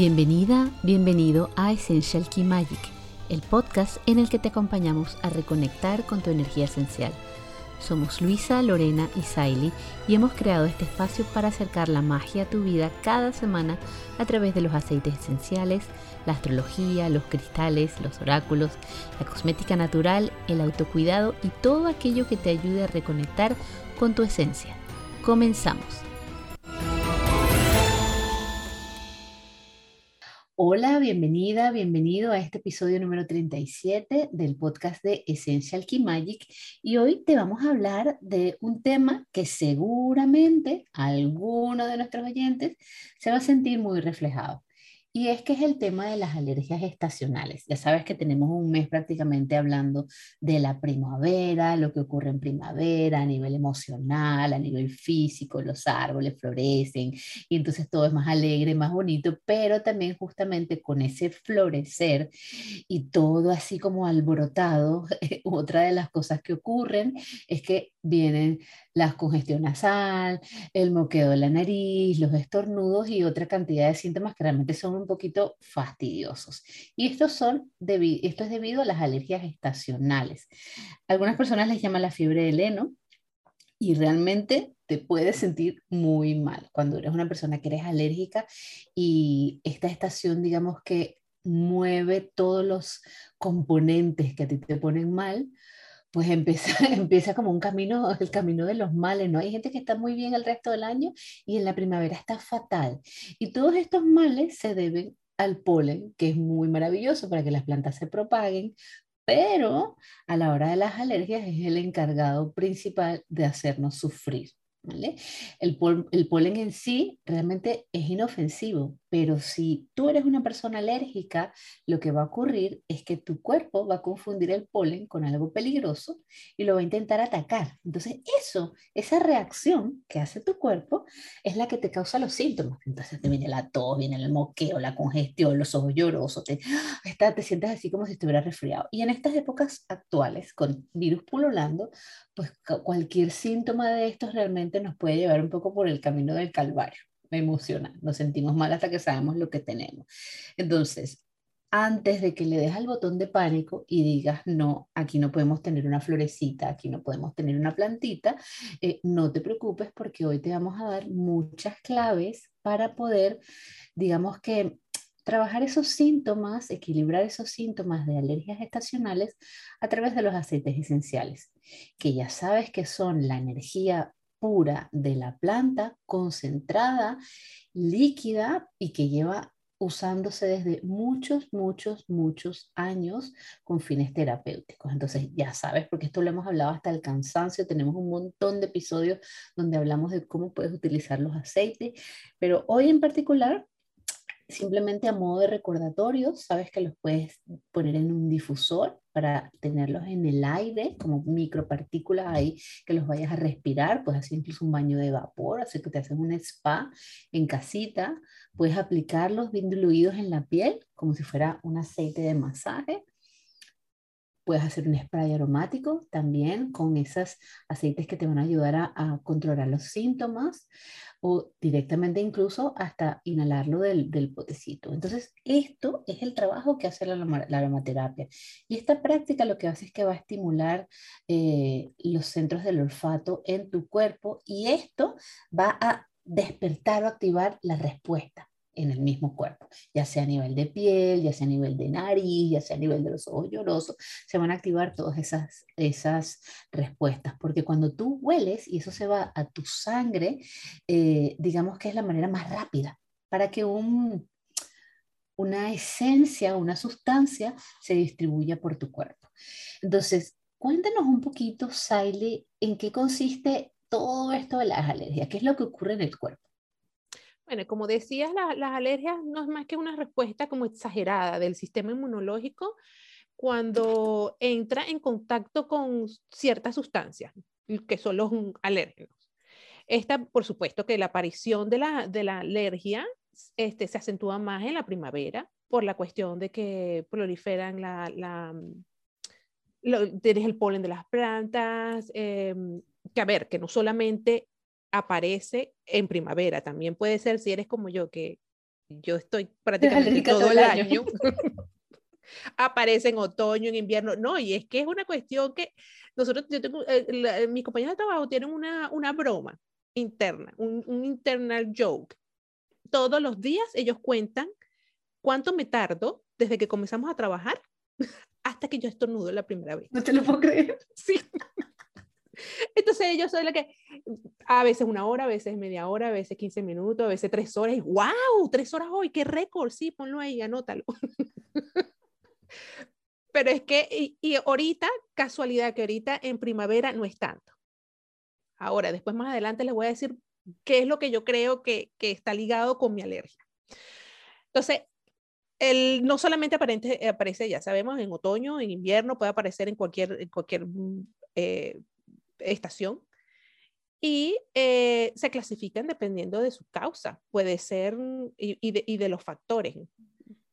Bienvenida, bienvenido a Essential Key Magic, el podcast en el que te acompañamos a reconectar con tu energía esencial. Somos Luisa, Lorena y Saily y hemos creado este espacio para acercar la magia a tu vida cada semana a través de los aceites esenciales, la astrología, los cristales, los oráculos, la cosmética natural, el autocuidado y todo aquello que te ayude a reconectar con tu esencia. Comenzamos. Hola, bienvenida, bienvenido a este episodio número 37 del podcast de Essential Key Magic y hoy te vamos a hablar de un tema que seguramente alguno de nuestros oyentes se va a sentir muy reflejado. Y es que es el tema de las alergias estacionales. Ya sabes que tenemos un mes prácticamente hablando de la primavera, lo que ocurre en primavera a nivel emocional, a nivel físico, los árboles florecen y entonces todo es más alegre, más bonito, pero también justamente con ese florecer y todo así como alborotado, otra de las cosas que ocurren es que vienen la congestión nasal, el moqueo de la nariz, los estornudos y otra cantidad de síntomas que realmente son poquito fastidiosos. Y estos son esto es debido a las alergias estacionales. Algunas personas les llaman la fiebre del heno y realmente te puedes sentir muy mal cuando eres una persona que eres alérgica y esta estación, digamos que mueve todos los componentes que a ti te ponen mal, pues empieza, empieza como un camino, el camino de los males, ¿no? Hay gente que está muy bien el resto del año y en la primavera está fatal. Y todos estos males se deben al polen, que es muy maravilloso para que las plantas se propaguen, pero a la hora de las alergias es el encargado principal de hacernos sufrir. ¿Vale? El, el, polen en sí realmente es inofensivo, pero si tú eres una persona alérgica, lo que va a ocurrir es que tu cuerpo va a confundir el polen con algo peligroso y lo va a intentar atacar. Entonces, eso, esa reacción que hace tu cuerpo es la que te causa los síntomas. Entonces, te viene la tos, viene el moqueo, la congestión, los ojos llorosos, te, te sientes así como si estuvieras resfriado. Y en estas épocas actuales, con virus pululando, pues cualquier síntoma de estos realmente nos puede llevar un poco por el camino del calvario me emociona, nos sentimos mal hasta que sabemos lo que tenemos. Entonces, antes de que le des al botón de pánico y digas, no, aquí no podemos tener una florecita, aquí no podemos tener una plantita, eh, no te preocupes porque hoy te vamos a dar muchas claves para poder, digamos que, trabajar esos síntomas, equilibrar esos síntomas de alergias estacionales a través de los aceites esenciales, que ya sabes que son la energía pura de la planta, concentrada, líquida y que lleva usándose desde muchos, muchos, muchos años con fines terapéuticos. Entonces, ya sabes, porque esto lo hemos hablado hasta el cansancio, tenemos un montón de episodios donde hablamos de cómo puedes utilizar los aceites, pero hoy en particular simplemente a modo de recordatorio, sabes que los puedes poner en un difusor para tenerlos en el aire, como micropartículas ahí que los vayas a respirar, puedes hacer incluso un baño de vapor, hacer que te haces un spa en casita, puedes aplicarlos bien diluidos en la piel, como si fuera un aceite de masaje, Puedes hacer un spray aromático también con esos aceites que te van a ayudar a, controlar los síntomas o directamente incluso hasta inhalarlo del, potecito. Entonces, esto es el trabajo que hace la, aromaterapia. Y esta práctica lo que hace es que va a estimular eh, los centros del olfato en tu cuerpo y esto va a despertar o activar la respuesta en el mismo cuerpo, ya sea a nivel de piel, ya sea a nivel de nariz, ya sea a nivel de los ojos llorosos, se van a activar todas esas, esas respuestas, porque cuando tú hueles y eso se va a tu sangre, eh, digamos que es la manera más rápida para que un, una esencia, una sustancia se distribuya por tu cuerpo. Entonces, cuéntanos un poquito, Saile, en qué consiste todo esto de las alergias, qué es lo que ocurre en el cuerpo. Bueno, como decías, las alergias no es más que una respuesta como exagerada del sistema inmunológico cuando entra en contacto con ciertas sustancias, que son los alérgenos. Esta, por supuesto, que la aparición de la, de la alergia este, se acentúa más en la primavera por la cuestión de que proliferan la, la tienes el polen de las plantas, em, que a ver, que no solamente aparece en primavera. También puede ser si eres como yo, que yo estoy prácticamente todo el año. Aparece en otoño, en invierno. No, y es que es una cuestión que nosotros, yo tengo, eh, mis compañeros de trabajo tienen una, una broma interna, un, un internal joke. Todos los días ellos cuentan cuánto me tardo desde que comenzamos a trabajar hasta que yo estornudo la primera vez. No te lo puedo creer. Sí. Entonces yo soy la que a veces una hora, a veces media hora, a veces 15 minutos, a veces tres horas. Wow, tres horas hoy, qué récord. Sí, ponlo ahí, anótalo. Pero es que, y, y, ahorita, casualidad que ahorita en primavera no es tanto. Ahora, después más adelante les voy a decir qué es lo que yo creo que, que está ligado con mi alergia. Entonces, el, no solamente aparece, aparece, ya sabemos, en otoño, en invierno, puede aparecer en cualquier, en cualquier mm, eh, estación. Y eh, se clasifican dependiendo de su causa. Puede ser, y, y, de, y, de, los factores.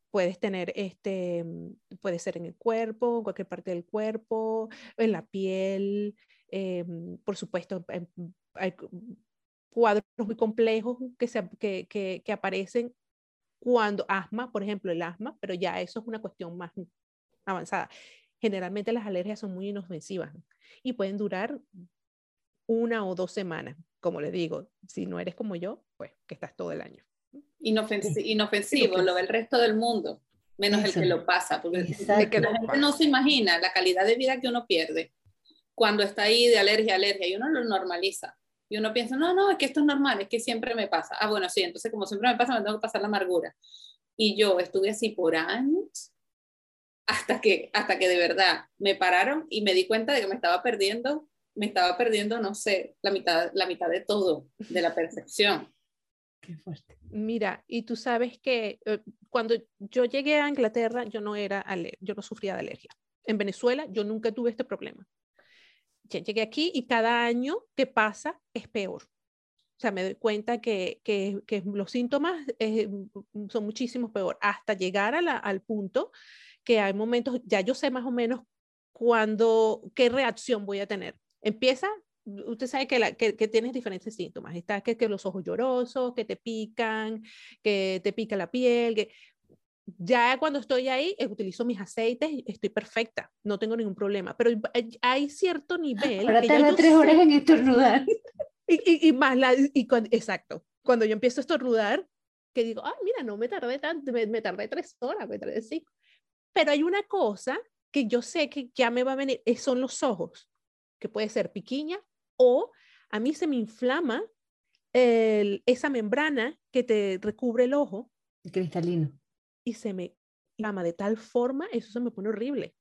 Puedes tener, este, mm, puede ser en el cuerpo, en cualquier parte del cuerpo, en la piel. Eh, por supuesto, hay cuadros muy complejos que, se, que, que, que aparecen cuando asma, por ejemplo, el asma, pero ya eso es una cuestión más avanzada. Generalmente las alergias son muy inofensivas y pueden durar una o dos semanas. Como les digo, si no eres como yo, pues que estás todo el año. Inofensivo, inofensivo lo ve el resto del mundo, menos el que lo pasa, porque que la gente no se imagina la calidad de vida que uno pierde cuando está ahí de alergia, alergia, y uno lo normaliza. Y uno piensa, no, no, es que esto es normal, es que siempre me pasa. Ah, bueno, sí, entonces como siempre me pasa, me tengo que pasar la amargura. Y yo estuve así por años hasta que, hasta que de verdad me pararon y me di cuenta de que me estaba perdiendo, me estaba perdiendo, no sé, la mitad, la mitad de todo, de la percepción. Qué fuerte. Mira, y tú sabes que eh, cuando yo llegué a Inglaterra, yo no era, yo no sufría de alergia. En Venezuela, yo nunca tuve este problema llegué aquí y cada año que pasa es peor. O sea, me doy cuenta que, que, los síntomas eh, son muchísimo peor, hasta llegar a al punto que hay momentos, ya yo sé más o menos cuándo, qué reacción voy a tener. Empieza, usted sabe que, la, que, que tienes diferentes síntomas. Está que, que los ojos llorosos, que te pican, que te pica la piel, que ya cuando estoy ahí, eh, utilizo mis aceites, estoy perfecta, no tengo ningún problema, pero hay cierto nivel. Ahora tarda tres horas en estornudar. Y, y, y más, la, y cuando, exacto, cuando yo empiezo a estornudar, que digo, ah, mira, no me tardé tanto, me, me tardé tres horas, me tardé cinco. Pero hay una cosa que yo sé que ya me va a venir, son los ojos, que puede ser piquiña o a mí se me inflama el, esa membrana que te recubre el ojo. El cristalino y se me llama de tal forma, eso se me pone horrible.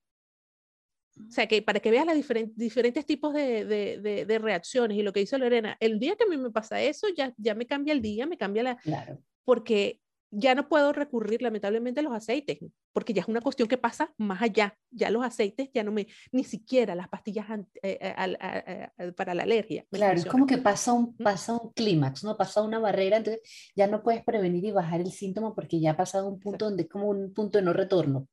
O sea, que para que veas los diferentes, diferentes tipos de, de, de, reacciones y lo que dice Lorena, el día que a mí me pasa eso, ya, ya me cambia el día, me cambia la... Claro. Porque ya no puedo recurrir lamentablemente a los aceites, porque ya es una cuestión que pasa más allá. Ya los aceites ya no me, ni siquiera las pastillas eh, eh, para la alergia. Claro, es como que pasa un, pasa un clímax, ¿no? Pasa una barrera, entonces ya no puedes prevenir y bajar el síntoma porque ya ha pasado un punto donde es como un punto de no retorno.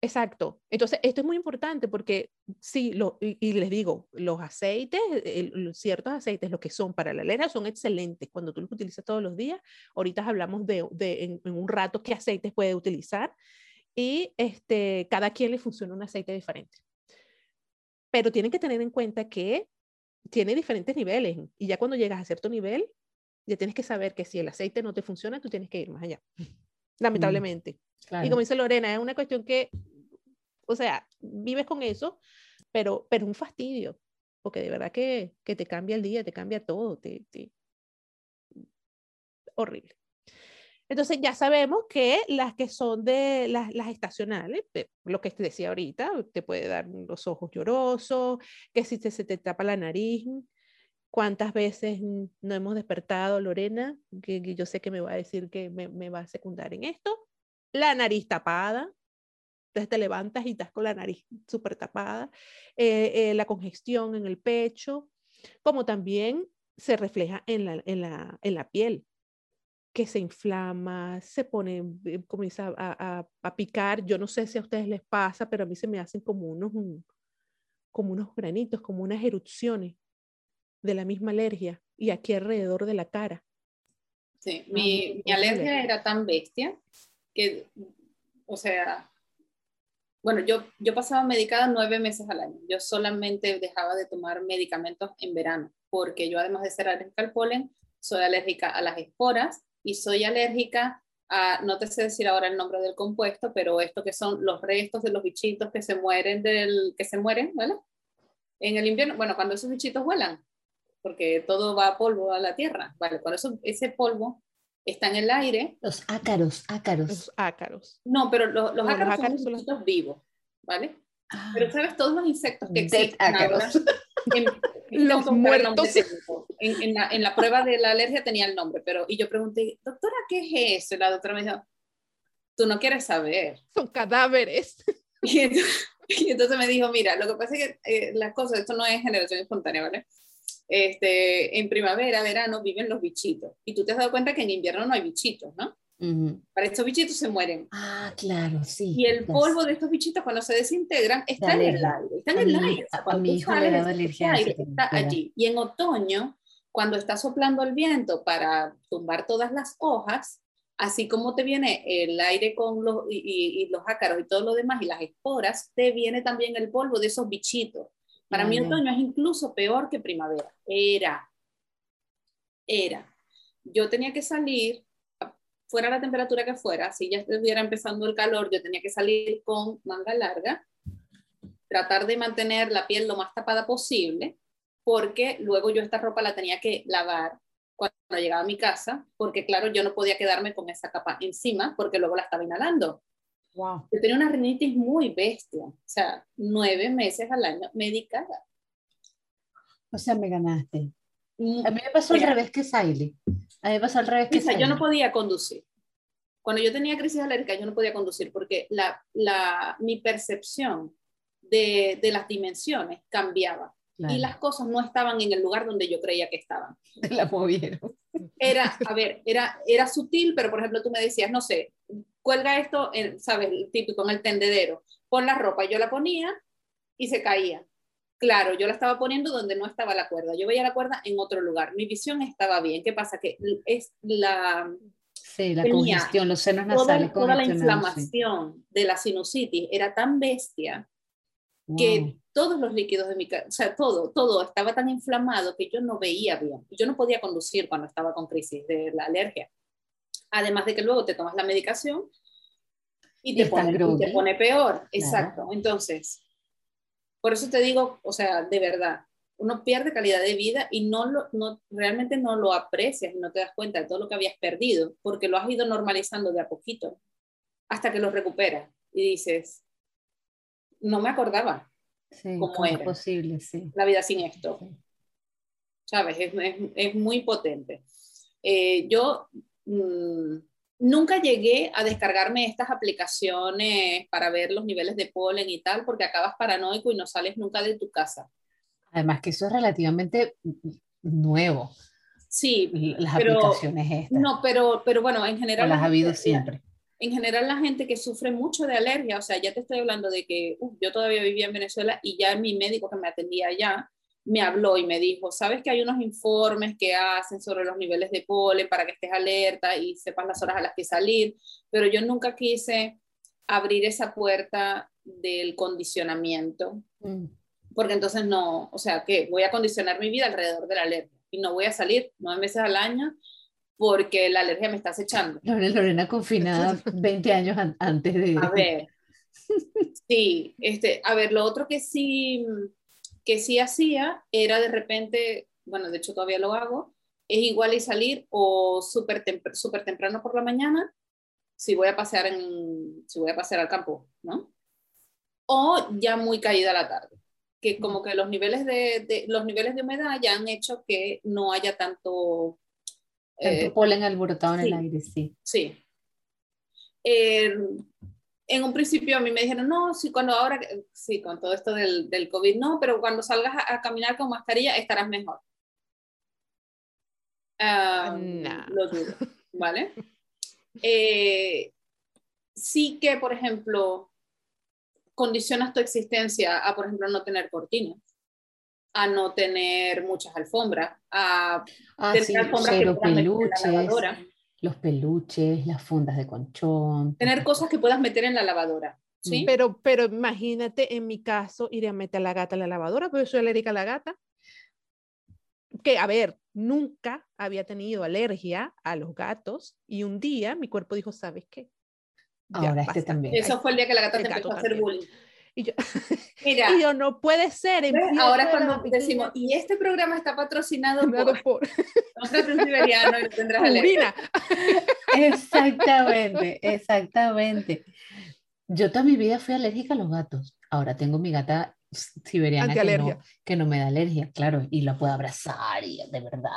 Exacto. Entonces, esto es muy importante porque sí, lo, y, les digo, los aceites, el, ciertos aceites, los que son para la alergia, son excelentes cuando tú los utilizas todos los días. Ahorita hablamos de, de en, en, un rato qué aceites puede utilizar y este, cada quien le funciona un aceite diferente. Pero tienen que tener en cuenta que tiene diferentes niveles y ya cuando llegas a cierto nivel, ya tienes que saber que si el aceite no te funciona, tú tienes que ir más allá, mm. lamentablemente. Claro. Y como dice Lorena, es una cuestión que, o sea, vives con eso, pero, pero un fastidio, porque de verdad que, que te cambia el día, te cambia todo, te, te... horrible. Entonces ya sabemos que las que son de las, las estacionales, lo que te decía ahorita, te puede dar los ojos llorosos, que si te, se te tapa la nariz, cuántas veces no hemos despertado, Lorena, que, que yo sé que me va a decir que me, me va a secundar en esto, la nariz tapada, entonces te levantas y estás con la nariz súper tapada, eh, eh, la congestión en el pecho, como también se refleja en la, en la, en la piel, que se inflama, se pone, eh, comienza a, a, a, picar. Yo no sé si a ustedes les pasa, pero a mí se me hacen como unos, como unos granitos, como unas erupciones de la misma alergia y aquí alrededor de la cara. Sí, mi, mi alergia era tan bestia que, o sea, bueno, yo, yo pasaba medicada nueve meses al año. Yo solamente dejaba de tomar medicamentos en verano, porque yo además de ser alérgica al polen, soy alérgica a las esporas y soy alérgica a, no te sé decir ahora el nombre del compuesto, pero esto que son los restos de los bichitos que se mueren del, que se mueren, ¿vale? En el invierno, bueno, cuando esos bichitos vuelan, porque todo va a polvo a la tierra, ¿vale? Por eso ese polvo está en el aire. Los ácaros, ácaros. Los ácaros. No, pero los, los, ácaros, son bichitos vivos, ¿vale? Ah. pero sabes, todos los insectos que existen ahora, los muertos. En, en, la, en, la, prueba de la alergia tenía el nombre, pero y yo pregunté, doctora, ¿qué es eso? Y la doctora me dijo, tú no quieres saber. Son cadáveres. Y entonces, me dijo, mira, lo que pasa es que eh, las cosas, esto no es generación espontánea, ¿vale? Este, en primavera, verano viven los bichitos. Y tú te has dado cuenta que en invierno no hay bichitos, ¿no? Para estos bichitos se mueren. Ah, claro, sí. Y el polvo de estos bichitos cuando se desintegran está en el aire. Está en el aire. a mi hijo le da alergia. está allí. Y en otoño, cuando está soplando el viento para tumbar todas las hojas, así como te viene el aire con los, y, los ácaros y todo lo demás y las esporas, te viene también el polvo de esos bichitos. Para mí otoño es incluso peor que primavera. Era. Era. Yo tenía que salir, fuera la temperatura que fuera, si ya estuviera empezando el calor, yo tenía que salir con manga larga, tratar de mantener la piel lo más tapada posible, porque luego yo esta ropa la tenía que lavar cuando llegaba a mi casa, porque claro, yo no podía quedarme con esa capa encima porque luego la estaba inhalando. Wow. Yo tenía una rinitis muy bestia, o sea, nueve meses al año medicada. O sea, me ganaste. Mm, a mí me pasó al revés que Siley. A mí me pasó al revés que Yo no podía conducir. Cuando yo tenía crisis alérgica, yo no podía conducir porque la, la, mi percepción de, de las dimensiones cambiaba y las cosas no estaban en el lugar donde yo creía que estaban. La movieron. Era, a ver, era, era sutil, pero por ejemplo tú me decías, no sé, cuelga esto, en, ¿sabes? El típico en el tendedero, pon la ropa, yo la ponía y se caía. Claro, yo la estaba poniendo donde no estaba la cuerda. Yo veía la cuerda en otro lugar. Mi visión estaba bien. ¿Qué pasa? Que es la... Sí, la congestión, los senos nasales. Toda, toda la inflamación de la sinusitis era tan bestia que todos los líquidos de mi casa, o sea, todo, todo estaba tan inflamado que yo no veía bien. Yo no podía conducir cuando estaba con crisis de la alergia. Además de que luego te tomas la medicación y te, pone, peor. Exacto. Entonces, por eso te digo, o sea, de verdad, uno pierde calidad de vida y no, lo, no realmente no lo aprecias y no te das cuenta de todo lo que habías perdido, porque lo has ido normalizando de a poquito hasta que lo recuperas y dices, no me acordaba sí, cómo, era posible, sí. la vida sin esto. ¿Sabes? Es, es, muy potente. Eh, yo mm, nunca llegué a descargarme estas aplicaciones para ver los niveles de polen y tal, porque acabas paranoico y no sales nunca de tu casa. Además que eso es relativamente nuevo. Sí, las aplicaciones estas. No, pero, pero bueno, en general... las ha habido siempre en general la gente que sufre mucho de alergia, o sea, ya te estoy hablando de que yo todavía vivía en Venezuela y ya mi médico que me atendía allá me habló y me dijo, sabes que hay unos informes que hacen sobre los niveles de polen para que estés alerta y sepas las horas a las que salir, pero yo nunca quise abrir esa puerta del condicionamiento, mm. porque entonces no, o sea, que voy a condicionar mi vida alrededor de la alergia y no voy a salir nueve meses al año porque la alergia me está acechando. Lorena confinada 20 años antes de... A ver, sí, este, a ver, lo otro que sí, que sí hacía era de repente, bueno, de hecho todavía lo hago, es igual y salir o súper super temprano por la mañana, si voy a pasear en, si voy a pasear al campo, ¿no? O ya muy caída la tarde, que como que los niveles de, de los niveles de humedad ya han hecho que no haya tanto tanto eh, polen alborotado en el aire, sí. Sí. Eh, en un principio a mí me dijeron, no, sí, cuando ahora, sí, con todo esto del, del COVID, no, pero cuando salgas a, caminar con mascarilla estarás mejor. Ah, lo dudo, ¿vale? Eh, sí que, por ejemplo, condicionas tu existencia a, por ejemplo, no tener cortinas a no tener muchas alfombras, a ah, tener alfombras que peluches. La los peluches, las fundas de conchón. Tener cosas que puedas meter en la lavadora. ¿sí? Pero, pero imagínate, en mi caso, ir a meter a la gata en la lavadora, porque soy alérgica a la gata. Que, a ver, nunca había tenido alergia a los gatos y un día mi cuerpo dijo, ¿sabes qué? Ahora este también. Eso fue el día que la gata te empezó a hacer bullying. Y yo, Mira, y yo, no puede ser. Ahora cuando decimos, y este programa está patrocinado por, por... siberiano y tendrás alergia. Exactamente, exactamente. Yo toda mi vida fui alérgica a los gatos. Ahora tengo mi gata siberiana que no, que no, me da alergia, claro, y la puedo abrazar y de verdad.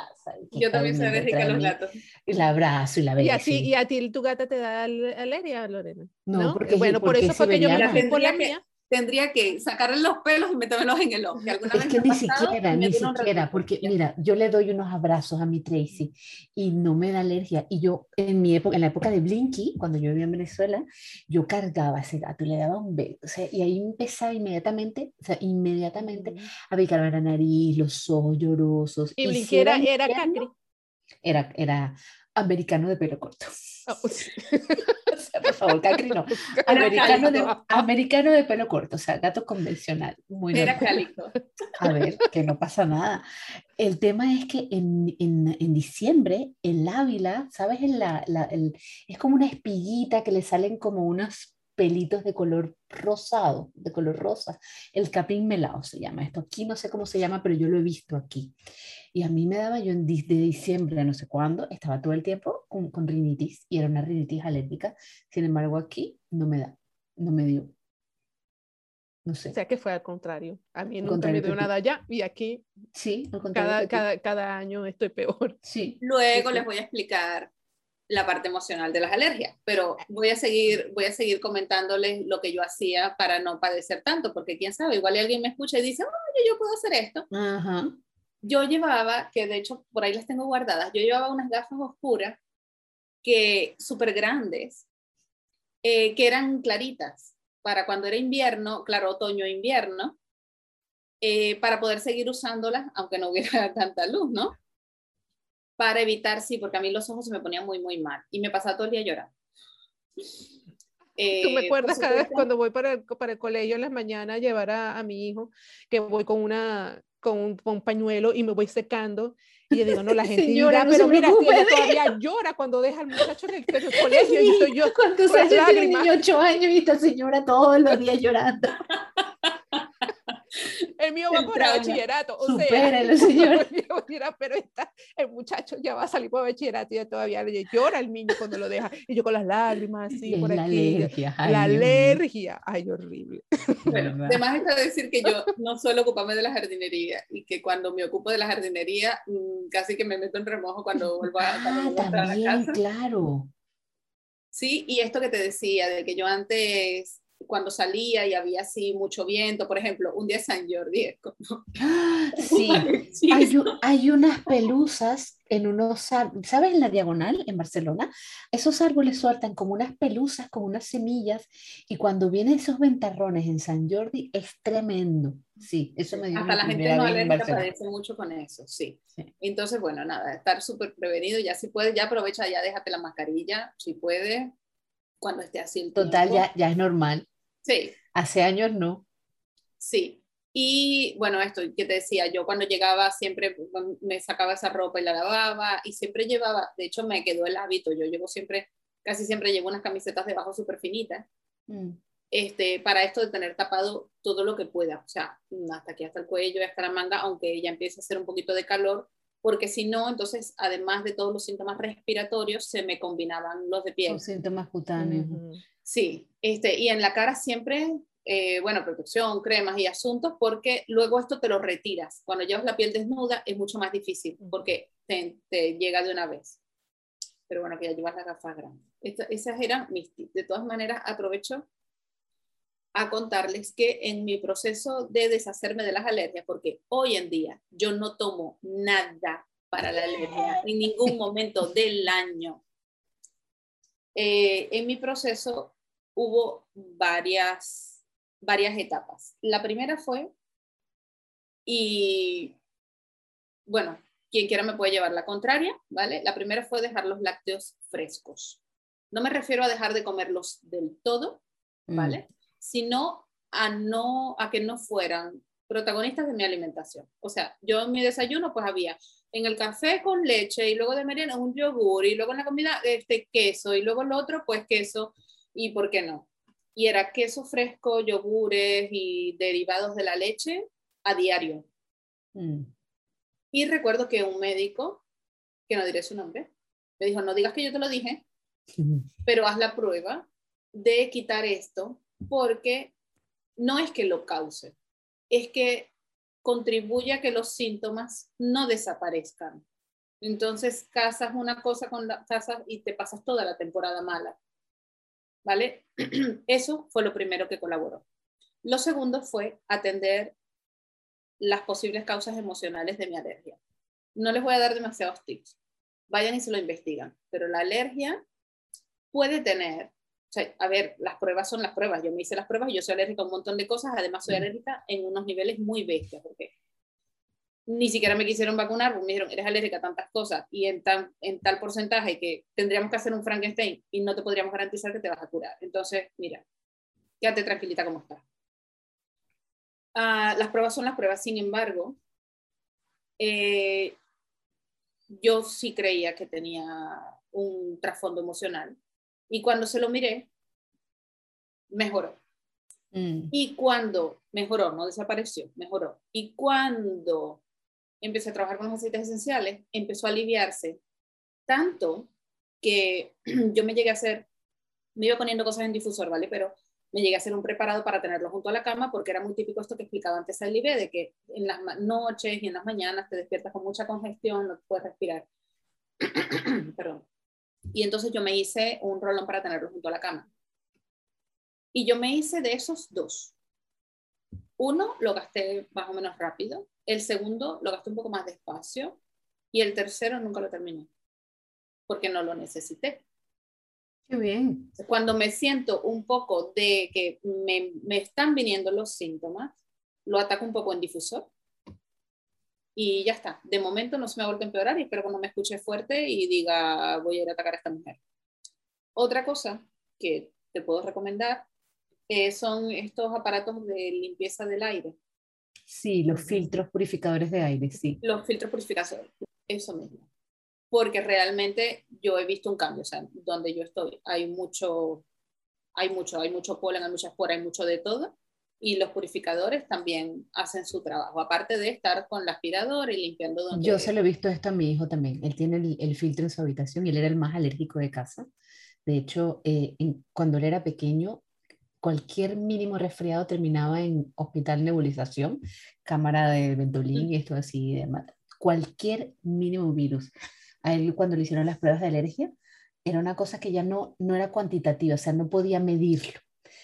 Yo también soy alérgica a los gatos. Y la abrazo y la beso. ¿Y a ti, y a ti tu gata te da alergia, Lorena? No, porque bueno, por eso fue que yo me fui por la mía tendría que sacarle los pelos y metérmelos en el ojo. Es que ni siquiera, ni siquiera, porque mira, yo le doy unos abrazos a mi Tracy y no me da alergia. Y yo en mi época, en la época de Blinky, cuando yo vivía en Venezuela, yo cargaba a ese gato y le daba un beso. O sea, y ahí empezaba inmediatamente, o sea, inmediatamente a picarme la nariz, los ojos llorosos. Y, Blinky era, era cangri. Era, era americano de pelo corto. Oh, por favor, Cacri no. Americano de, americano de pelo corto, o sea, gato convencional. Muy Era cálico. A ver, que no pasa nada. El tema es que en, en, en diciembre, el Ávila, ¿sabes? la, la, el, es como una espiguita que le salen como unas pelitos de color rosado, de color rosa. El capín melao se llama esto. Aquí no sé cómo se llama, pero yo lo he visto aquí. Y a mí me daba yo en, de diciembre, no sé cuándo, estaba todo el tiempo con, con rinitis y era una rinitis alérgica. Sin embargo, aquí no me da, no me dio. No sé. O sea que fue al contrario. A mí nunca me dio nada ya y aquí sí, cada, cada, cada, año estoy peor. Sí. Luego les voy a explicar la parte emocional de las alergias, pero voy a seguir, voy a seguir comentándoles lo que yo hacía para no padecer tanto, porque quién sabe, igual alguien me escucha y dice, oye, yo puedo hacer esto. Yo llevaba, que de hecho por ahí las tengo guardadas, yo llevaba unas gafas oscuras que súper grandes, eh, que eran claritas, para cuando era invierno, claro, otoño invierno, eh, para poder seguir usándolas, aunque no hubiera tanta luz, ¿no? Para evitar, sí, porque a mí los ojos se me ponían muy, muy mal y me pasaba todo el día llorando. Eh, Tú me acuerdas cada vez cuando voy para el, para el colegio en las mañanas a llevar a, a mi hijo, que voy con, una, con un, con, un, pañuelo y me voy secando. Y yo digo, no, la gente Señora, pero mira, ella todavía llora cuando deja al muchacho en el, en el colegio. y estoy yo ¿Cuántos años tiene niño? Ocho años y esta señora todos los días llorando. El mío va para bachillerato. O Supérelo, sea, señor. pero está, el muchacho ya va a salir para bachillerato y todavía le llora el niño cuando lo deja. Y yo con las lágrimas así por la aquí. Alergia, ay, la alergia. Ay, horrible. Bueno, además está decir que yo no suelo ocuparme de la jardinería y que cuando me ocupo de la jardinería mm, casi que me meto en remojo cuando vuelvo a, ah, también, a la casa. claro. Sí, y esto que te decía, de que yo antes cuando salía y había así mucho viento, por ejemplo, un día San Jordi. Sí, hay, hay, unas pelusas en unos, ¿sabes? En la diagonal, en Barcelona, esos árboles sueltan como unas pelusas, como unas semillas, y cuando vienen esos ventarrones en San Jordi es tremendo. Sí, eso me dio Hasta la gente no alérgica padece mucho con eso, sí. sí. Entonces, bueno, nada, estar súper prevenido, ya si puedes, ya aprovecha, ya déjate la mascarilla, si puedes, cuando esté así el Total, ya, ya es normal. Sí. Hace años no. Sí. Y bueno, esto que te decía, yo cuando llegaba siempre me sacaba esa ropa y la lavaba y siempre llevaba, de hecho me quedó el hábito, yo llevo siempre, casi siempre llevo unas camisetas debajo súper finitas, mm. este, para esto de tener tapado todo lo que pueda, o sea, hasta aquí, hasta el cuello, hasta la manga, aunque ya empiece a hacer un poquito de calor, porque si no, entonces, además de todos los síntomas respiratorios, se me combinaban los de piel. Los síntomas cutáneos. Sí, este, y en la cara siempre, eh, bueno, protección, cremas y asuntos, porque luego esto te lo retiras. Cuando llevas la piel desnuda es mucho más difícil, porque te, te llega de una vez. Pero bueno, que ya llevas la gafas grande. esas eran mis tips. De todas maneras, aprovecho a contarles que en mi proceso de deshacerme de las alergias, porque hoy en día yo no tomo nada para la alergia en ningún momento del año. Eh, en mi proceso hubo varias, varias etapas. La primera fue, y bueno, quien quiera me puede llevar la contraria, ¿vale? La primera fue dejar los lácteos frescos. No me refiero a dejar de comerlos del todo, mm. Sino a, no, a que no fueran protagonistas de mi alimentación. O sea, yo en mi desayuno pues había en el café con leche y luego de merienda un yogur y luego en la comida este queso y luego el otro pues queso y por qué no. Y era queso fresco, yogures y derivados de la leche a diario. Mm. Y recuerdo que un médico, que no diré su nombre, me dijo, no digas que yo te lo dije, pero haz la prueba de quitar esto porque no es que lo cause, es que contribuye a que los síntomas no desaparezcan. Entonces, casas una cosa con la casa y te pasas toda la temporada mala. ¿Vale? Eso fue lo primero que colaboró. Lo segundo fue atender las posibles causas emocionales de mi alergia. No les voy a dar demasiados tips. Vayan y se lo investigan. Pero la alergia puede tener a ver, las pruebas son las pruebas. Yo me hice las pruebas y yo soy alérgica a un montón de cosas. Además, soy mm. alérgica en unos niveles muy bestias, porque ni siquiera me quisieron vacunar, me dijeron, eres alérgica a tantas cosas y en, tan, en tal porcentaje que tendríamos que hacer un Frankenstein y no te podríamos garantizar que te vas a curar. Entonces, mira, quédate tranquilita como está. Ah, las pruebas son las pruebas, sin embargo, eh, yo sí creía que tenía un trasfondo emocional y cuando se lo miré, mejoró. Mm. Y cuando mejoró, no desapareció, mejoró. Y cuando empecé a trabajar con los aceites esenciales, empezó a aliviarse tanto que yo me llegué a hacer, me iba poniendo cosas en difusor, ¿vale? Pero me llegué a hacer un preparado para tenerlo junto a la cama porque era muy típico esto que explicaba antes el IBE, de que en las noches y en las mañanas te despiertas con mucha congestión, no puedes respirar. Perdón. Y entonces yo me hice un rolón para tenerlo junto a la cama. Y yo me hice de esos dos. Uno lo gasté más o menos rápido, el segundo lo gasté un poco más despacio y el tercero nunca lo terminé porque no lo necesité. Qué bien. Cuando me siento un poco de que me, me están viniendo los síntomas, lo ataco un poco en difusor y ya está. De momento no se me ha vuelto a empeorar y espero que no me escuche fuerte y diga voy a ir a atacar a esta mujer. Otra cosa que te puedo recomendar eh, son estos aparatos de limpieza del aire. Sí, los filtros purificadores de aire, sí. Los filtros purificadores, eso mismo. Porque realmente yo he visto un cambio, o sea, donde yo estoy hay mucho, hay mucho, hay mucho polen, hay mucha espora, hay mucho de todo y los purificadores también hacen su trabajo, aparte de estar con la aspiradora y limpiando donde... Yo se lo he visto esto a mi hijo también, él tiene el, filtro en su habitación y él era el más alérgico de casa. De hecho, eh, cuando él era pequeño, cualquier mínimo resfriado terminaba en hospital nebulización, cámara de ventolín y esto así, de, cualquier mínimo virus. A él cuando le hicieron las pruebas de alergia, era una cosa que ya no, no era cuantitativa, o sea, no podía medirlo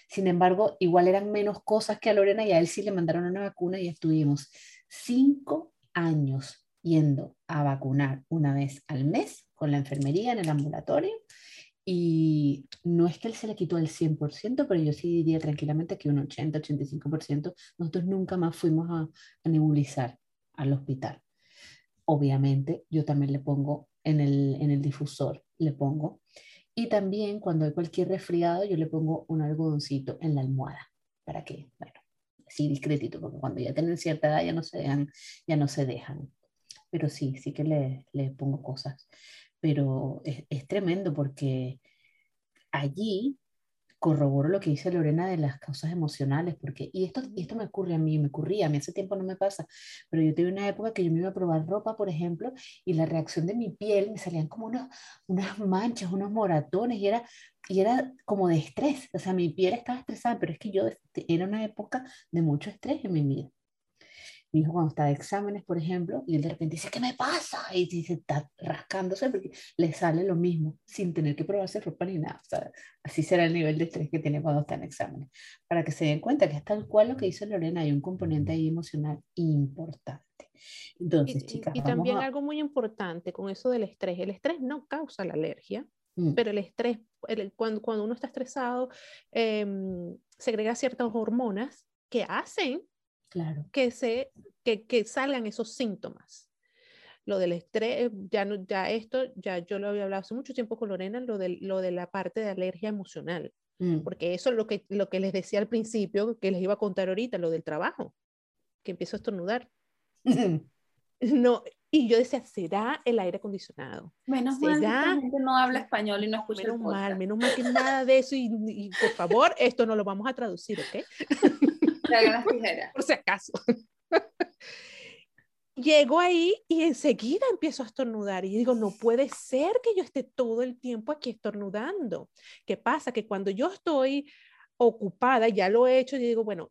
sin embargo, igual eran menos cosas que a Lorena y a él sí le mandaron una vacuna y estuvimos cinco años yendo a vacunar una vez al mes con la enfermería en el ambulatorio y no es que él se le quitó el 100%, pero yo sí diría tranquilamente que un 80-85%, nosotros nunca más fuimos a, a, nebulizar al hospital. Obviamente, yo también le pongo en el, en el difusor, le pongo y también cuando hay cualquier resfriado, yo le pongo un algodoncito en la almohada para que, bueno, así discretito, porque cuando ya tienen cierta edad ya no se dejan, ya no se dejan. Pero sí, sí que le, le pongo cosas. Pero es, es tremendo porque allí corroboro lo que dice Lorena de las causas emocionales, porque, y esto, y esto me ocurre a mí, me ocurría, a mí hace tiempo no me pasa, pero yo tuve una época que yo me iba a probar ropa, por ejemplo, y la reacción de mi piel me salían como unos, unas manchas, unos moratones, y era, y era como de estrés, o sea, mi piel estaba estresada, pero es que yo era una época de mucho estrés en mi vida. Mi hijo cuando está de exámenes, por ejemplo, y él de repente dice, ¿qué me pasa? Y dice, está rascándose porque le sale lo mismo, sin tener que probarse ropa ni nada. O sea, así será el nivel de estrés que tiene cuando está en exámenes. Para que se den cuenta que es tal cual lo que dice Lorena, hay un componente ahí emocional importante. Entonces, y, chicas, y también algo muy importante con eso del estrés. El estrés no causa la alergia, mm. pero el estrés, cuando, cuando, uno está estresado, eh, segrega ciertas hormonas que hacen Claro. Que, se, que, que salgan esos síntomas. lo del estrés, ya, no, ya esto, ya yo lo había hablado hace mucho tiempo con Lorena, lo de, lo de la parte de alergia emocional, mm. porque eso es lo que, lo que les decía al principio, que les iba a contar ahorita, lo del trabajo, que empiezo a estornudar. no, y yo decía, ¿será el aire acondicionado? Menos mal que no habla español y no escucha Menos mal, menos mal que nada de eso y, y, por favor, esto no lo vamos a traducir, ¿ok? Por si acaso. Llego ahí y enseguida empiezo a estornudar y digo, no puede ser que yo esté todo el tiempo aquí estornudando. ¿Qué pasa? Que cuando yo estoy ocupada, ya lo he hecho y digo, bueno,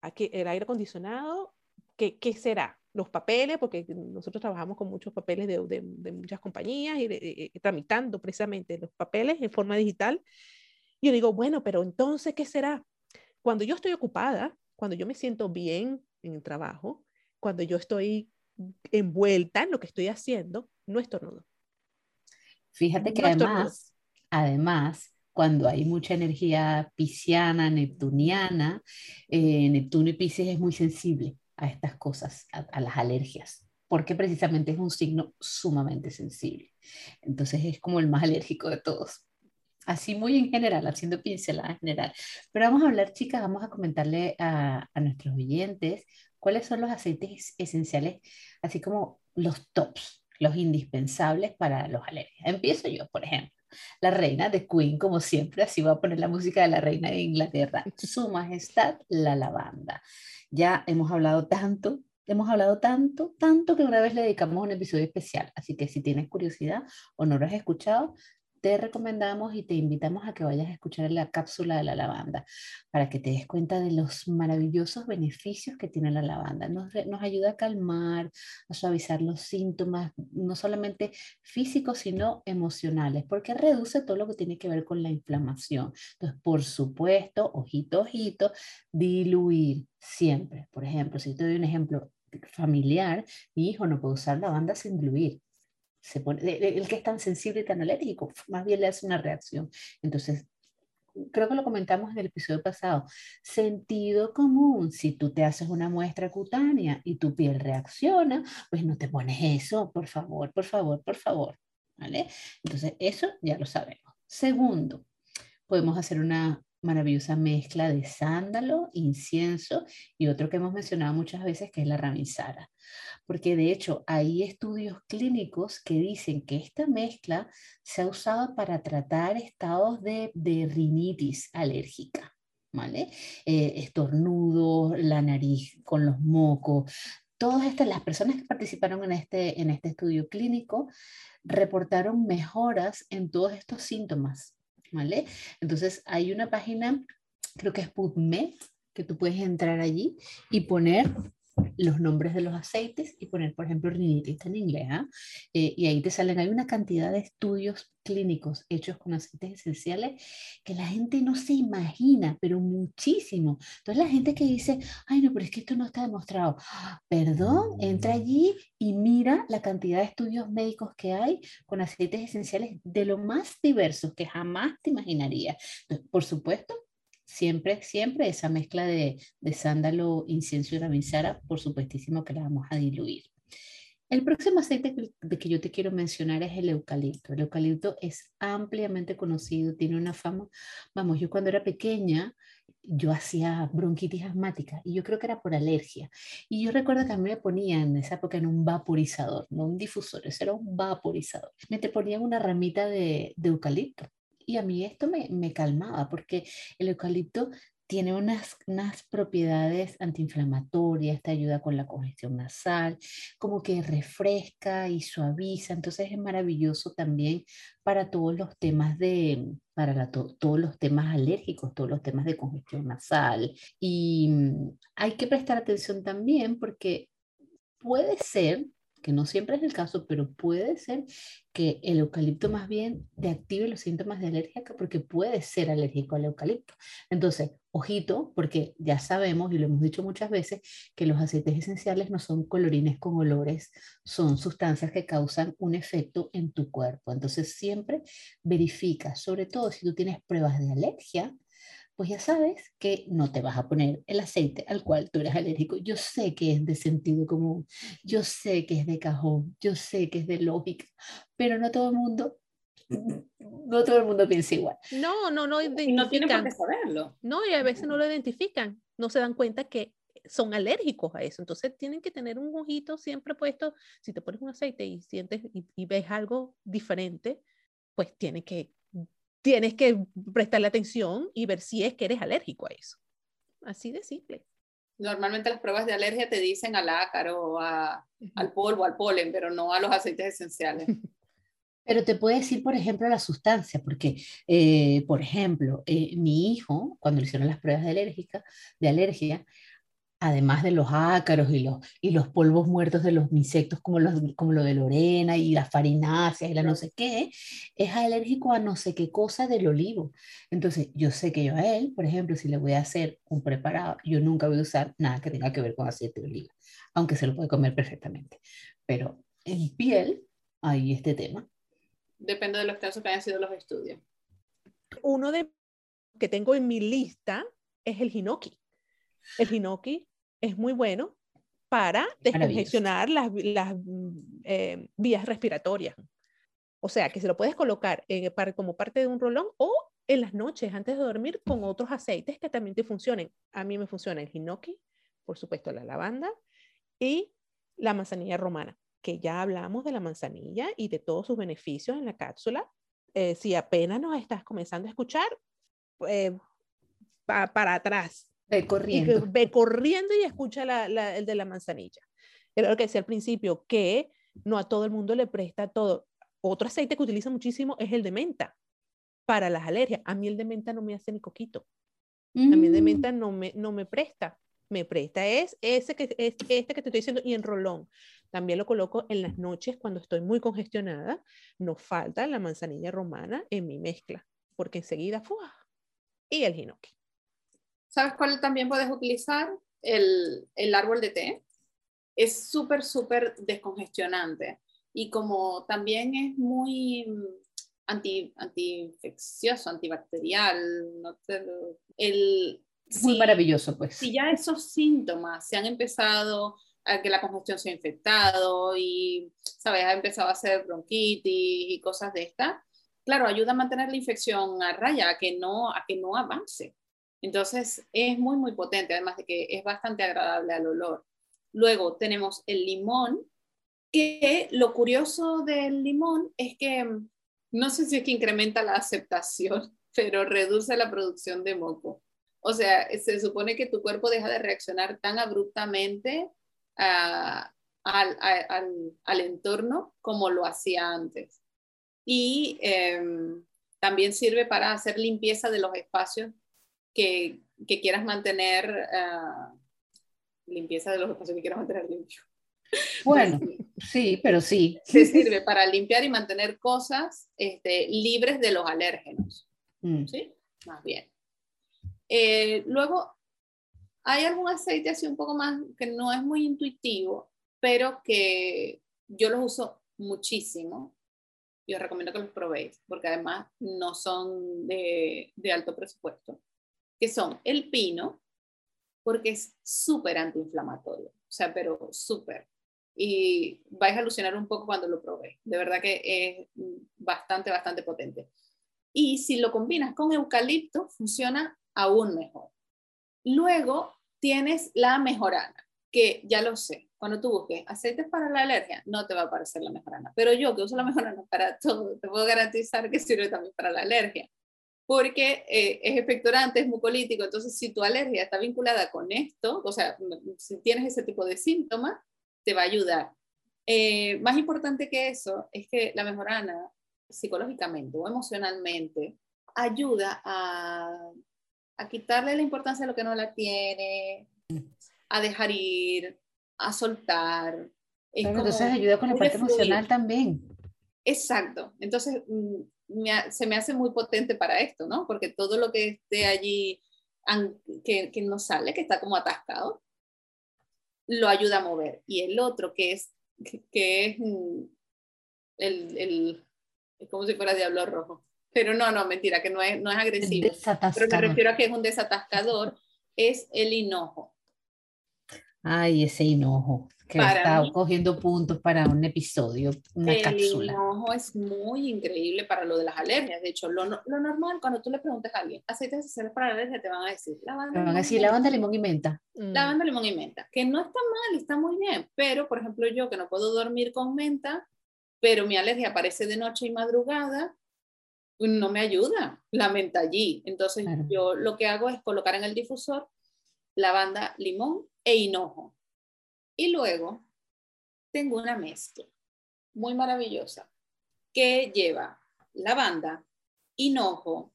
aquí el aire acondicionado, ¿qué, qué será? Los papeles, porque nosotros trabajamos con muchos papeles de, de, de muchas compañías y, tramitando precisamente los papeles en forma digital. Yo digo, bueno, pero entonces, ¿qué será? Cuando yo estoy ocupada, cuando yo me siento bien en el trabajo, cuando yo estoy envuelta en lo que estoy haciendo, no estornudo. Fíjate que además, además, cuando hay mucha energía pisciana, neptuniana, eh, Neptuno y Pisces es muy sensible a estas cosas, a, las alergias, porque precisamente es un signo sumamente sensible. Entonces es como el más alérgico de todos. Así muy en general, haciendo pincelada en general. Pero vamos a hablar, chicas, vamos a comentarle a, a nuestros oyentes ¿Cuáles son los aceites esenciales, así como los tops, los indispensables para los alergias? Empiezo yo, por ejemplo. La reina de Queen, como siempre, así va a poner la música de la reina de Inglaterra. Su Majestad, la lavanda. Ya hemos hablado tanto, hemos hablado tanto, tanto que una vez le dedicamos un episodio especial. Así que si tienes curiosidad o no lo has escuchado, te recomendamos y te invitamos a que vayas a escuchar la cápsula de la lavanda para que te des cuenta de los maravillosos beneficios que tiene la lavanda. Nos, ayuda a calmar, a suavizar los síntomas, no solamente físicos, sino emocionales, porque reduce todo lo que tiene que ver con la inflamación. Entonces, por supuesto, ojito, ojito, diluir siempre. Por ejemplo, si te doy un ejemplo familiar, mi hijo no puede usar lavanda sin diluir se pone, el que es tan sensible y tan alérgico, más bien le hace una reacción. Entonces, creo que lo comentamos en el episodio pasado, sentido común, si tú te haces una muestra cutánea y tu piel reacciona, pues no te pones eso, por favor, por favor, por favor, ¿vale? Entonces, eso ya lo sabemos. Segundo, podemos hacer una maravillosa mezcla de sándalo, incienso y otro que hemos mencionado muchas veces que es la ramisara. Porque de hecho hay estudios clínicos que dicen que esta mezcla se ha usado para tratar estados de, de rinitis alérgica. ¿Vale? Eh, estornudos, la nariz con los mocos, todas estas, las personas que participaron en este, en este estudio clínico reportaron mejoras en todos estos síntomas ¿vale? Entonces hay una página, creo que es PubMed, que tú puedes entrar allí y poner los nombres de los aceites y poner, por ejemplo, rinitis en inglés. ¿ah? Eh, y ahí te salen, hay una cantidad de estudios clínicos hechos con aceites esenciales que la gente no se imagina, pero muchísimo. Entonces la gente que dice, ay no, pero es que esto no está demostrado. Perdón, entra allí y mira la cantidad de estudios médicos que hay con aceites esenciales de lo más diversos que jamás te imaginarías. por supuesto, Siempre, siempre esa mezcla de, de sándalo, incienso y ravinzara, por supuestísimo que la vamos a diluir. El próximo aceite de que yo te quiero mencionar es el eucalipto. El eucalipto es ampliamente conocido, tiene una fama. Vamos, yo cuando era pequeña, yo hacía bronquitis asmática y yo creo que era por alergia. Y yo recuerdo que a mí me ponían en esa época en un vaporizador, no un difusor, eso era un vaporizador. Me te ponían una ramita de, de eucalipto y a mí esto me, me calmaba porque el eucalipto tiene unas, unas propiedades antiinflamatorias, te ayuda con la congestión nasal, como que refresca y suaviza, entonces es maravilloso también para todos los temas de, para todos los temas alérgicos, todos los temas de congestión nasal. Y mm, hay que prestar atención también porque puede ser que no siempre es el caso, pero puede ser que el eucalipto más bien te active los síntomas de alergia porque puede ser alérgico al eucalipto. Entonces, ojito, porque ya sabemos y lo hemos dicho muchas veces que los aceites esenciales no son colorines con olores, son sustancias que causan un efecto en tu cuerpo. Entonces, siempre verifica, sobre todo si tú tienes pruebas de alergia, pues ya sabes que no te vas a poner el aceite al cual tú eres alérgico. Yo sé que es de sentido común, yo sé que es de cajón, yo sé que es de lógica, pero no todo el mundo no todo el mundo piensa igual. No, no, no identifican. No tienen por qué saberlo. No, y a veces no lo identifican, no se dan cuenta que son alérgicos a eso. Entonces tienen que tener un ojito siempre puesto. Si te pones un aceite y sientes y, ves algo diferente, pues tienes que, tienes que prestarle atención y ver si es que eres alérgico a eso. Así de simple. Normalmente las pruebas de alergia te dicen al ácaro, a, al polvo, al polen, pero no a los aceites esenciales. Pero te puede decir, por ejemplo, la sustancia, porque, eh, por ejemplo, eh, mi hijo, cuando le hicieron las pruebas de, alérgica, de alergia, además de los ácaros y los, y los polvos muertos de los insectos como, los, como lo de Lorena y las farináceas y la no sé qué, es alérgico a no sé qué cosa del olivo. Entonces, yo sé que yo a él, por ejemplo, si le voy a hacer un preparado, yo nunca voy a usar nada que tenga que ver con aceite de oliva, aunque se lo puede comer perfectamente. Pero en piel hay este tema. Depende de los casos que hayan sido los estudios. Uno de que tengo en mi lista es el hinoki. El hinoki es muy bueno para descongestionar las, las eh, vías respiratorias. O sea, que se lo puedes colocar como parte de un rolón o en las noches antes de dormir con otros aceites que también te funcionen. A mí me funciona el hinoki, por supuesto la lavanda y la manzanilla romana, que ya hablamos de la manzanilla y de todos sus beneficios en la cápsula. Eh, si apenas nos estás comenzando a escuchar, eh, para atrás, Ve corriendo. Y ve corriendo y escucha el de la manzanilla. Era lo que decía al principio, que no a todo el mundo le presta todo. Otro aceite que utiliza muchísimo es el de menta para las alergias. A mí el de menta no me hace ni coquito. A mí el de mm. menta no me, no me presta. Me presta es ese que, es este que te estoy diciendo y en rolón. También lo coloco en las noches cuando estoy muy congestionada. No falta la manzanilla romana en mi mezcla, porque enseguida, ¡fua! Y el hinoki. ¿Sabes cuál también puedes utilizar? El, el árbol de té. Es súper, súper descongestionante. Y como también es muy anti, antiinfeccioso, antibacterial, no el, muy maravilloso, pues. Si ya esos síntomas se han empezado a que la congestión se ha infectado y, ¿sabes? Ha empezado a hacer bronquitis y cosas de esta, claro, ayuda a mantener la infección a raya, a que no, a que no avance. Entonces es muy, muy potente, además de que es bastante agradable al olor. Luego tenemos el limón, que lo curioso del limón es que mm, no sé si es que incrementa la aceptación, pero reduce la producción de moco. O sea, se supone que tu cuerpo deja de reaccionar tan abruptamente al, entorno como lo hacía antes. Y em, también sirve para hacer limpieza de los espacios que, que quieras mantener uh, limpieza de los espacios que quieras mantener limpio. Bueno, sí, pero sí. Se sirve para limpiar y mantener cosas este, libres de los alérgenos. Mm. ¿Sí? Más bien. Eh, luego, hay algún aceite así un poco más que no es muy intuitivo, pero que yo los uso muchísimo. Yo recomiendo que los probéis, porque además no son de, de alto presupuesto que son el pino, porque es súper antiinflamatorio, o sea, pero súper. Y vais a alucinar un poco cuando lo probéis. De verdad que es bastante, bastante potente. Y si lo combinas con eucalipto, funciona aún mejor. Luego tienes la mejorana, que ya lo sé. Cuando tú busques aceites para la alergia, no te va a aparecer la mejorana. Pero yo que uso la mejorana para todo, te puedo garantizar que sirve también para la alergia porque eh, es expectorante, es mucolítico, entonces si tu alergia está vinculada con esto, o sea, si tienes ese tipo de síntomas, te va a ayudar. Eh, más importante que eso es que la mejorana psicológicamente o emocionalmente ayuda a, a quitarle la importancia a lo que no la tiene, a dejar ir, a soltar. entonces ayuda con la parte emocional también. Exacto. Entonces, mm, se me hace muy potente para esto, ¿no? Porque todo lo que esté allí que, que no sale, que está como atascado, lo ayuda a mover. Y el otro, que es, que, es mm, el, el, es como si fuera diablo rojo. pero no, no, mentira, que no es, no es agresivo. Pero me refiero a que es un desatascador, es el hinojo. Ay, ese hinojo que está cogiendo puntos para un episodio, una cápsula. El hinojo es muy increíble para lo de las alergias. De hecho, lo, lo normal, cuando tú le preguntas a alguien, aceites esenciales para alergias, te van a decir lavanda. Te van a decir lavanda, limón y menta. Mm. Lavanda, limón y menta, que no está mal, está muy bien. Pero, por ejemplo, yo que no puedo dormir con menta, pero mi alergia aparece de noche y madrugada, pues no me ayuda la menta allí. Entonces, yo lo que hago es colocar en el difusor lavanda, limón e hinojo y luego tengo una mezcla muy maravillosa que lleva lavanda, hinojo,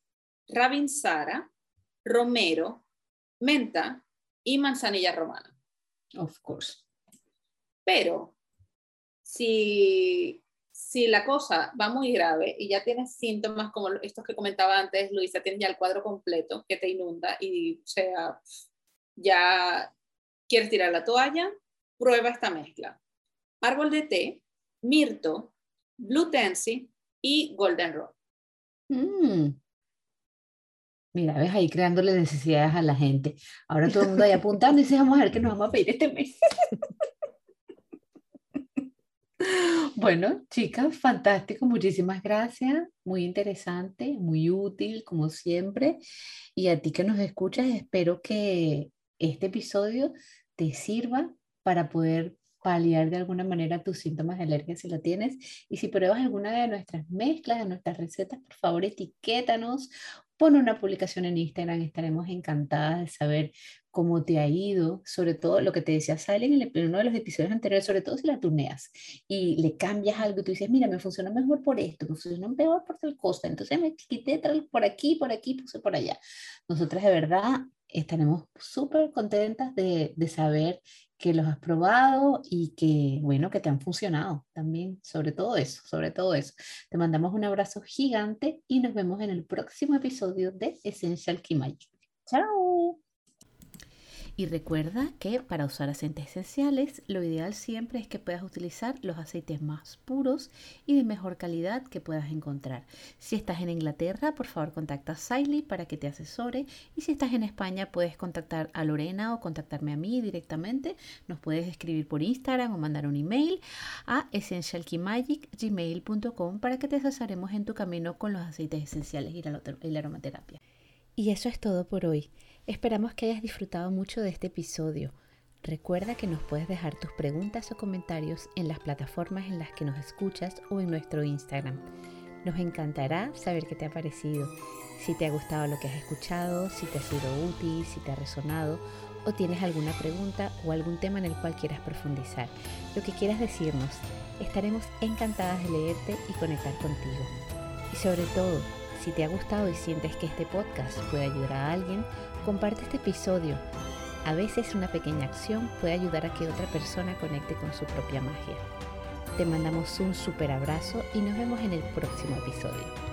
rabinsara, romero, menta y manzanilla romana. Of course. Pero si, si la cosa va muy grave y ya tienes síntomas como estos que comentaba antes, Luisa, tienes ya el cuadro completo que te inunda y sea, ya quieres tirar la toalla, prueba esta mezcla. Árbol de té, mirto, blue tansy y golden rod. Mm. Mira, ves ahí creándole necesidades a la gente. Ahora todo el mundo ahí apuntando y dice, vamos a ver qué nos vamos a pedir este mes. bueno, chicas, fantástico. Muchísimas gracias. Muy interesante, muy útil, como siempre. Y a ti que nos escuchas, espero que este episodio te sirva para poder paliar de alguna manera tus síntomas de alergia si lo tienes. Y si pruebas alguna de nuestras mezclas, de nuestras recetas, por favor etiquétanos, pon una publicación en Instagram, estaremos encantadas de saber cómo te ha ido, sobre todo lo que te decía Sally en, uno de los episodios anteriores, sobre todo si la tuneas y le cambias algo y tú dices, mira, me funciona mejor por esto, me funciona peor por tal cosa, entonces me quité por aquí, por aquí, puse por allá. Nosotras de verdad estaremos súper contentas de, de saber que los has probado y que, bueno, que te han funcionado también, sobre todo eso, sobre todo eso. Te mandamos un abrazo gigante y nos vemos en el próximo episodio de Essential Key. ¡Chao! Y recuerda que para usar aceites esenciales, lo ideal siempre es que puedas utilizar los aceites más puros y de mejor calidad que puedas encontrar. Si estás en Inglaterra, por favor contacta a Siley para que te asesore. Y si estás en España, puedes contactar a Lorena o contactarme a mí directamente. Nos puedes escribir por Instagram o mandar un email a essentialkeymagic.gmail.com para que te asesoremos en tu camino con los aceites esenciales y la aromaterapia. Y eso es todo por hoy. Esperamos que hayas disfrutado mucho de este episodio. Recuerda que nos puedes dejar tus preguntas o comentarios en las plataformas en las que nos escuchas o en nuestro Instagram. Nos encantará saber qué te ha parecido, si te ha gustado lo que has escuchado, si te ha sido útil, si te ha resonado o tienes alguna pregunta o algún tema en el cual quieras profundizar. Lo que quieras decirnos, estaremos encantadas de leerte y conectar contigo. Y sobre todo, si te ha gustado y sientes que este podcast puede ayudar a alguien, Comparte este episodio. A veces una pequeña acción puede ayudar a que otra persona conecte con su propia magia. Te mandamos un super abrazo y nos vemos en el próximo episodio.